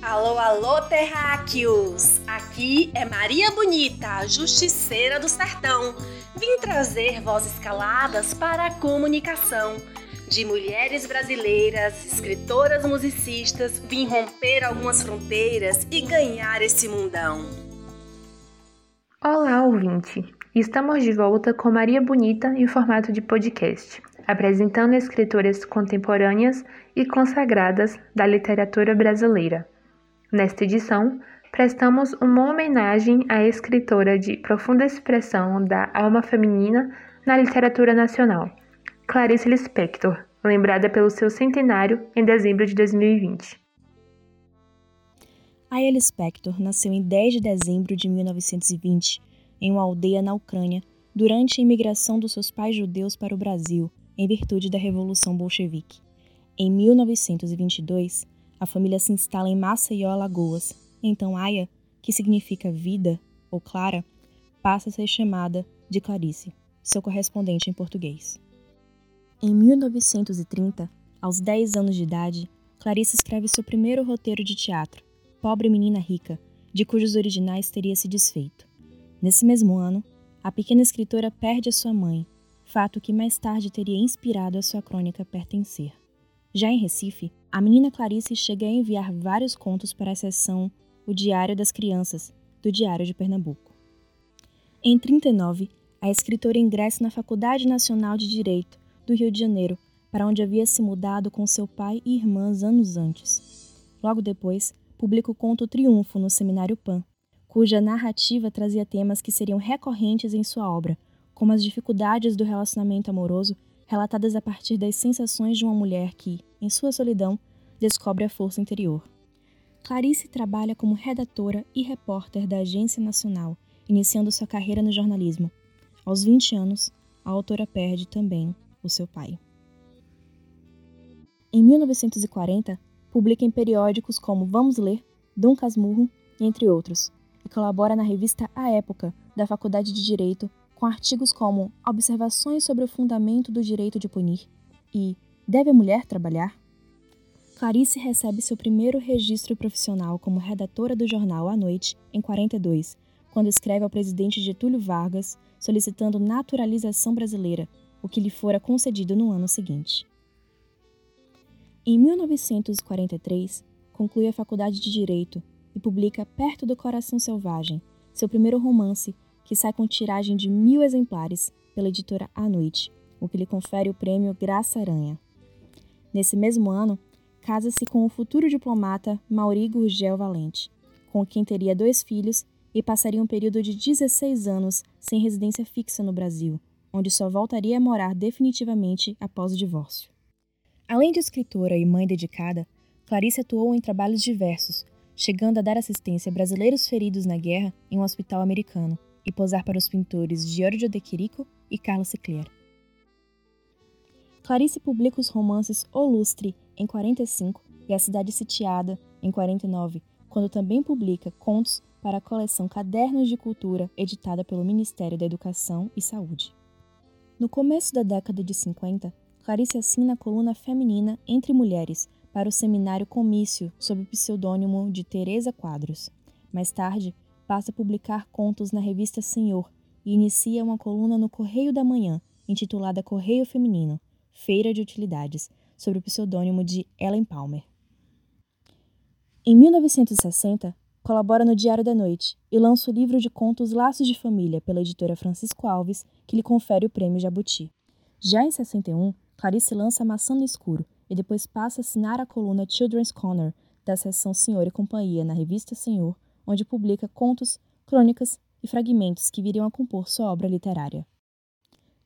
Alô, alô, terráqueos! Aqui é Maria Bonita, a justiceira do sertão. Vim trazer vozes caladas para a comunicação. De mulheres brasileiras, escritoras musicistas, vim romper algumas fronteiras e ganhar esse mundão. Olá, ouvinte! Estamos de volta com Maria Bonita em formato de podcast, apresentando escritoras contemporâneas e consagradas da literatura brasileira. Nesta edição, prestamos uma homenagem à escritora de profunda expressão da alma feminina na literatura nacional, Clarice Lispector, lembrada pelo seu centenário em dezembro de 2020. Aya Lispector nasceu em 10 de dezembro de 1920, em uma aldeia na Ucrânia, durante a imigração dos seus pais judeus para o Brasil, em virtude da Revolução Bolchevique. Em 1922, a família se instala em Maceió, Alagoas. Então Aya, que significa vida ou clara, passa a ser chamada de Clarice, seu correspondente em português. Em 1930, aos 10 anos de idade, Clarice escreve seu primeiro roteiro de teatro, Pobre Menina Rica, de cujos originais teria se desfeito. Nesse mesmo ano, a pequena escritora perde a sua mãe, fato que mais tarde teria inspirado a sua crônica Pertencer. Já em Recife, a menina Clarice chega a enviar vários contos para a seção O Diário das Crianças, do Diário de Pernambuco. Em 39, a escritora ingressa na Faculdade Nacional de Direito do Rio de Janeiro, para onde havia se mudado com seu pai e irmãs anos antes. Logo depois, publica o conto Triunfo no Seminário Pan, cuja narrativa trazia temas que seriam recorrentes em sua obra, como as dificuldades do relacionamento amoroso relatadas a partir das sensações de uma mulher que, em sua solidão, descobre a força interior. Clarice trabalha como redatora e repórter da Agência Nacional, iniciando sua carreira no jornalismo. Aos 20 anos, a autora perde também o seu pai. Em 1940, publica em periódicos como Vamos Ler, Dom Casmurro, entre outros, e colabora na revista A Época, da Faculdade de Direito, com artigos como Observações sobre o fundamento do direito de punir e Deve a mulher trabalhar? Clarice recebe seu primeiro registro profissional como redatora do jornal à noite em 42, quando escreve ao presidente Getúlio Vargas solicitando naturalização brasileira, o que lhe fora concedido no ano seguinte. Em 1943, conclui a faculdade de Direito e publica Perto do Coração Selvagem, seu primeiro romance que sai com tiragem de mil exemplares pela editora A Noite, o que lhe confere o prêmio Graça Aranha. Nesse mesmo ano, casa-se com o futuro diplomata Mauri Gurgel Valente, com quem teria dois filhos e passaria um período de 16 anos sem residência fixa no Brasil, onde só voltaria a morar definitivamente após o divórcio. Além de escritora e mãe dedicada, Clarice atuou em trabalhos diversos, chegando a dar assistência a brasileiros feridos na guerra em um hospital americano, e posar para os pintores Giorgio de Chirico e Carlos Secler. Clarice publica os romances O Lustre, em 45, e A Cidade Sitiada, em 49, quando também publica contos para a coleção Cadernos de Cultura, editada pelo Ministério da Educação e Saúde. No começo da década de 50, Clarice assina a coluna feminina Entre Mulheres para o seminário Comício, sob o pseudônimo de Teresa Quadros. Mais tarde, passa a publicar contos na revista Senhor e inicia uma coluna no Correio da Manhã, intitulada Correio Feminino, Feira de Utilidades, sob o pseudônimo de Ellen Palmer. Em 1960, colabora no Diário da Noite e lança o livro de contos Laços de Família pela editora Francisco Alves, que lhe confere o prêmio Jabuti. Já em 61, Clarice lança Maçã no Escuro e depois passa a assinar a coluna Children's Corner da seção Senhor e Companhia na revista Senhor, onde publica contos, crônicas e fragmentos que viriam a compor sua obra literária.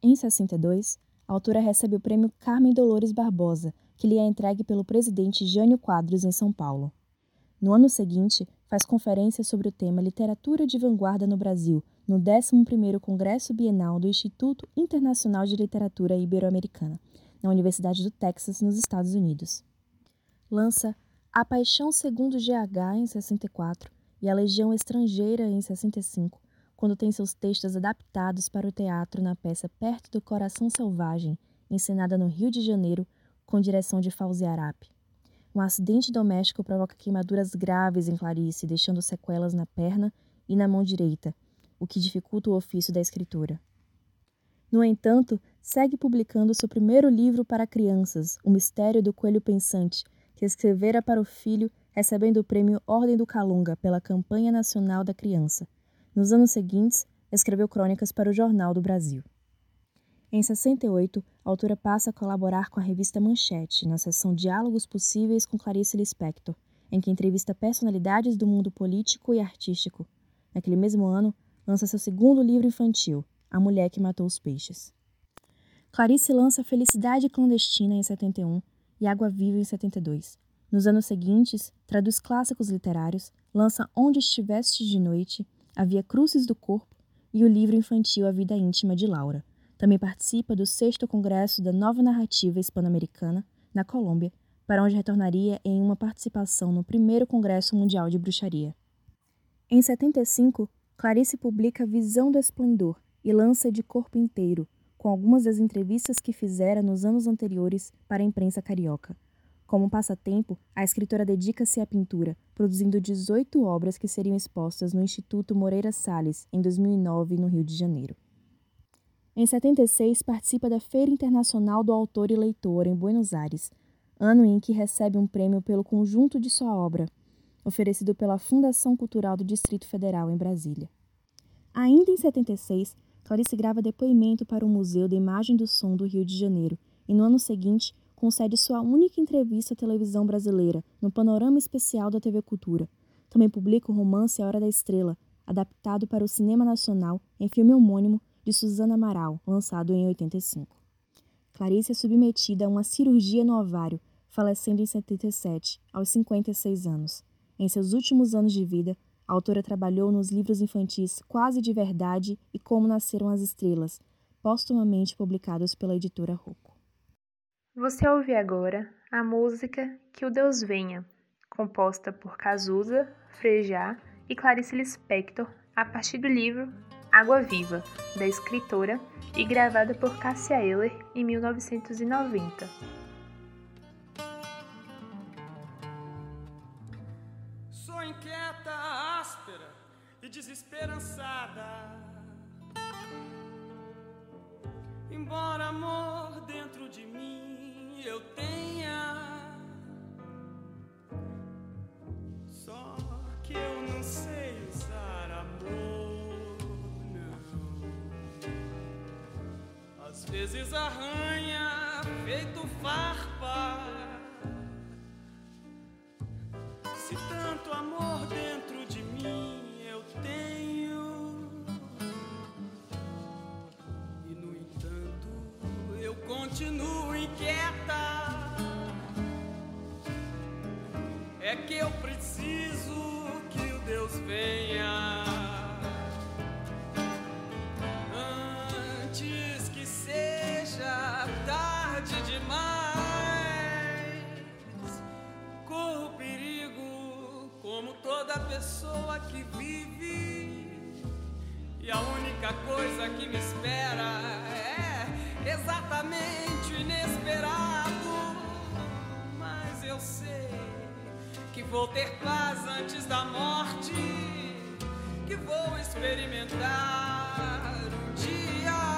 Em 62, a autora recebe o prêmio Carmen Dolores Barbosa, que lhe é entregue pelo presidente Jânio Quadros em São Paulo. No ano seguinte, faz conferência sobre o tema Literatura de Vanguarda no Brasil, no 11º Congresso Bienal do Instituto Internacional de Literatura Ibero-Americana, na Universidade do Texas, nos Estados Unidos. Lança A Paixão Segundo GH em 64 e A Legião Estrangeira em 65, quando tem seus textos adaptados para o teatro na peça Perto do Coração Selvagem, encenada no Rio de Janeiro, com direção de Fauzi Arap. um acidente doméstico provoca queimaduras graves em Clarice, deixando sequelas na perna e na mão direita, o que dificulta o ofício da escritora. No entanto, segue publicando seu primeiro livro para crianças, O Mistério do Coelho Pensante, que escrevera para o filho, recebendo o prêmio Ordem do Calunga pela Campanha Nacional da Criança. Nos anos seguintes, escreveu crônicas para o Jornal do Brasil. Em 68, a autora passa a colaborar com a revista Manchete, na seção Diálogos Possíveis com Clarice Lispector, em que entrevista personalidades do mundo político e artístico. Naquele mesmo ano, lança seu segundo livro infantil, A Mulher que Matou os Peixes. Clarice lança Felicidade Clandestina em 71 e Água Viva em 72. Nos anos seguintes, traduz clássicos literários, lança Onde Estiveste de Noite, A Via Crucis do Corpo e o livro infantil A Vida Íntima de Laura. Também participa do sexto congresso da Nova Narrativa Hispano-Americana, na Colômbia, para onde retornaria em uma participação no primeiro Congresso Mundial de Bruxaria. Em 75, Clarice publica Visão do Esplendor e lança De Corpo Inteiro, com algumas das entrevistas que fizera nos anos anteriores para a imprensa carioca. Como passatempo, a escritora dedica-se à pintura, produzindo 18 obras que seriam expostas no Instituto Moreira Salles em 2009, no Rio de Janeiro. Em 76, participa da Feira Internacional do Autor e Leitor, em Buenos Aires, ano em que recebe um prêmio pelo conjunto de sua obra, oferecido pela Fundação Cultural do Distrito Federal, em Brasília. Ainda em 76, Clarice grava depoimento para o Museu da Imagem do Som do Rio de Janeiro e, no ano seguinte, concede sua única entrevista à televisão brasileira, no Panorama Especial da TV Cultura. Também publica o romance A Hora da Estrela, adaptado para o cinema nacional em filme homônimo de Suzana Amaral, lançado em 85. Clarice é submetida a uma cirurgia no ovário, falecendo em 77, aos 56 anos. Em seus últimos anos de vida, a autora trabalhou nos livros infantis Quase de Verdade e Como Nasceram as Estrelas, póstumamente publicados pela editora Rocco. Você ouve agora a música Que o Deus Venha, composta por Cazuza, Frejá e Clarice Lispector, a partir do livro Água Viva, da escritora, e gravada por Cássia Eller em 1990. Sou inquieta, áspera e desesperançada. Embora amor dentro de mim eu tenha vezes arranha feito farpa. Se tanto amor dentro de mim eu tenho, e no entanto eu continuo inquieta. É que eu preciso que o Deus venha. pessoa que vive. E a única coisa que me espera é exatamente vou ter paz antes da morte, que vou experimentar um dia.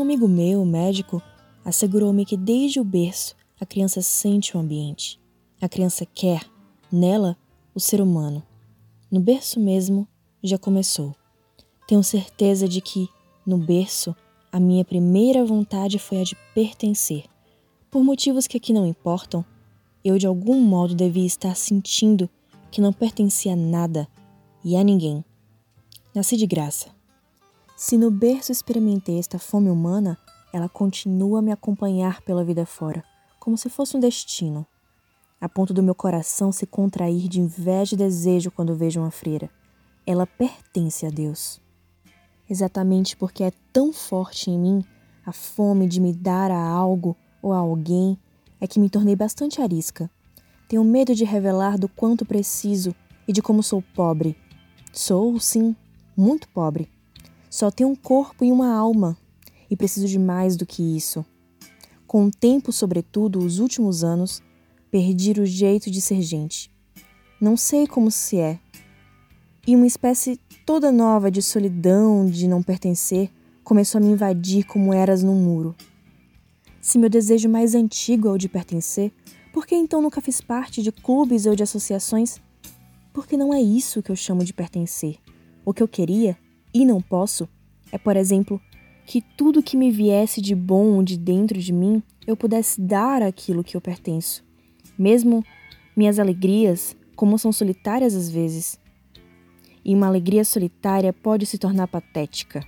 Um amigo meu, médico, assegurou-me que desde o berço a criança sente o ambiente. A criança quer, nela, o ser humano. no berço mesmo, já começou. Tenho certeza de que, no berço, a minha primeira vontade foi a de pertencer. Por motivos que aqui não importam, eu de algum modo devia estar sentindo que não pertencia a nada e a ninguém. Nasci de graça. Se no berço experimentei esta fome humana, ela continua a me acompanhar pela vida fora, como se fosse um destino, a ponto do meu coração se contrair de inveja e desejo quando vejo uma freira. Ela pertence a Deus. Exatamente porque é tão forte em mim a fome de me dar a algo ou a alguém, é que me tornei bastante arisca. Tenho medo de revelar do quanto preciso e de como sou pobre. Sou, sim, muito pobre. Só tenho um corpo e uma alma, e preciso de mais do que isso. Com o tempo, sobretudo, os últimos anos, perdi o jeito de ser gente. Não sei como se é. E uma espécie toda nova de solidão, de não pertencer, começou a me invadir como eras num muro. Se meu desejo mais antigo é o de pertencer, por que então nunca fiz parte de clubes ou de associações? Porque não é isso que eu chamo de pertencer. O que eu queria, e não posso, é, por exemplo, que tudo que me viesse de bom de dentro de mim eu pudesse dar aquilo que eu pertenço. Mesmo minhas alegrias, como são solitárias às vezes. E uma alegria solitária pode se tornar patética.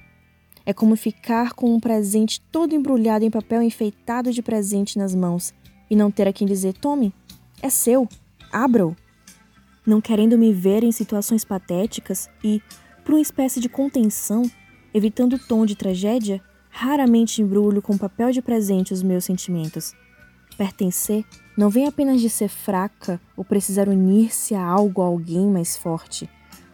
É como ficar com um presente todo embrulhado em papel enfeitado de presente nas mãos e não ter a quem dizer: tome, é seu, abra-o. Não querendo me ver em situações patéticas e, por uma espécie de contenção, evitando o tom de tragédia, raramente embrulho com papel de presente os meus sentimentos. Pertencer não vem apenas de ser fraca ou precisar unir-se a algo ou alguém mais forte.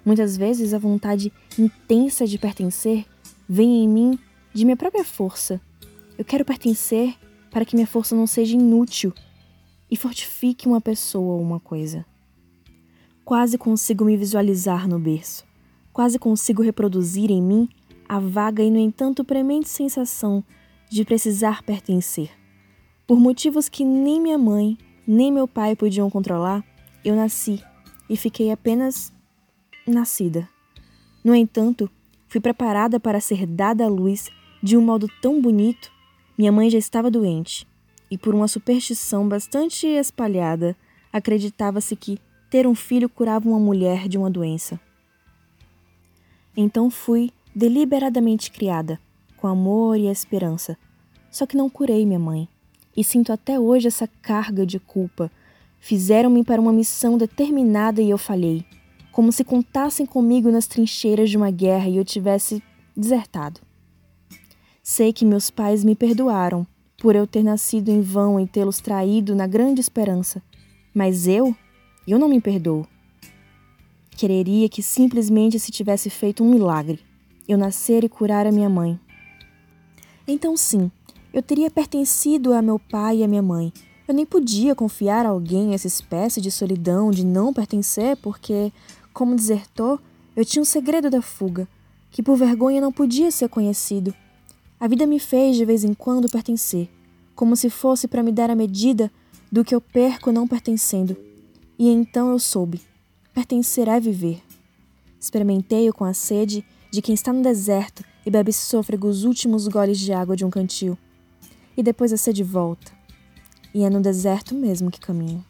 Muitas vezes a vontade intensa de pertencer vem em mim de minha própria força. Eu quero pertencer para que minha força não seja inútil e fortifique uma pessoa ou uma coisa. Quase consigo me visualizar no berço. Quase consigo reproduzir em mim a vaga e, no entanto, premente sensação de precisar pertencer. Por motivos que nem minha mãe, nem meu pai podiam controlar, eu nasci e fiquei apenas nascida. No entanto, fui preparada para ser dada à luz de um modo tão bonito. Minha mãe já estava doente, e por uma superstição bastante espalhada, acreditava-se que ter um filho curava uma mulher de uma doença. Então fui deliberadamente criada, com amor e esperança. Só que não curei minha mãe, e sinto até hoje essa carga de culpa. Fizeram-me para uma missão determinada e eu falhei, como se contassem comigo nas trincheiras de uma guerra e eu tivesse desertado. Sei que meus pais me perdoaram por eu ter nascido em vão e tê-los traído na grande esperança, mas eu, eu não me perdoo. Quereria que simplesmente se tivesse feito um milagre eu nascer e curar a minha mãe. Então, sim, eu teria pertencido a meu pai e a minha mãe. Eu nem podia confiar a alguém essa espécie de solidão de não pertencer, porque, como desertor, eu tinha um segredo da fuga, que por vergonha não podia ser conhecido. A vida me fez de vez em quando pertencer, como se fosse para me dar a medida do que eu perco não pertencendo. E então eu soube: pertencer é viver. Experimentei-o com a sede de quem está no deserto e bebe sôfrego os últimos goles de água de um cantil. E depois a sede volta. E é no deserto mesmo que caminho.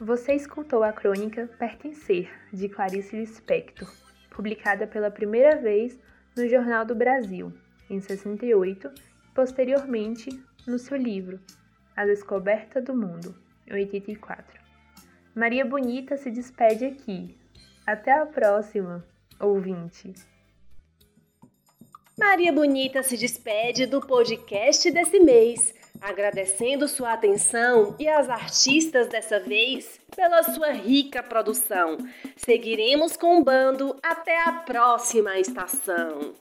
Você escutou a crônica Pertencer, de Clarice Lispector, publicada pela primeira vez no Jornal do Brasil, em 68, e posteriormente no seu livro A Descoberta do Mundo, 84. Maria Bonita se despede aqui, até a próxima, ouvinte! Maria Bonita se despede do podcast desse mês, agradecendo sua atenção e às artistas dessa vez pela sua rica produção. Seguiremos com o bando até a próxima estação.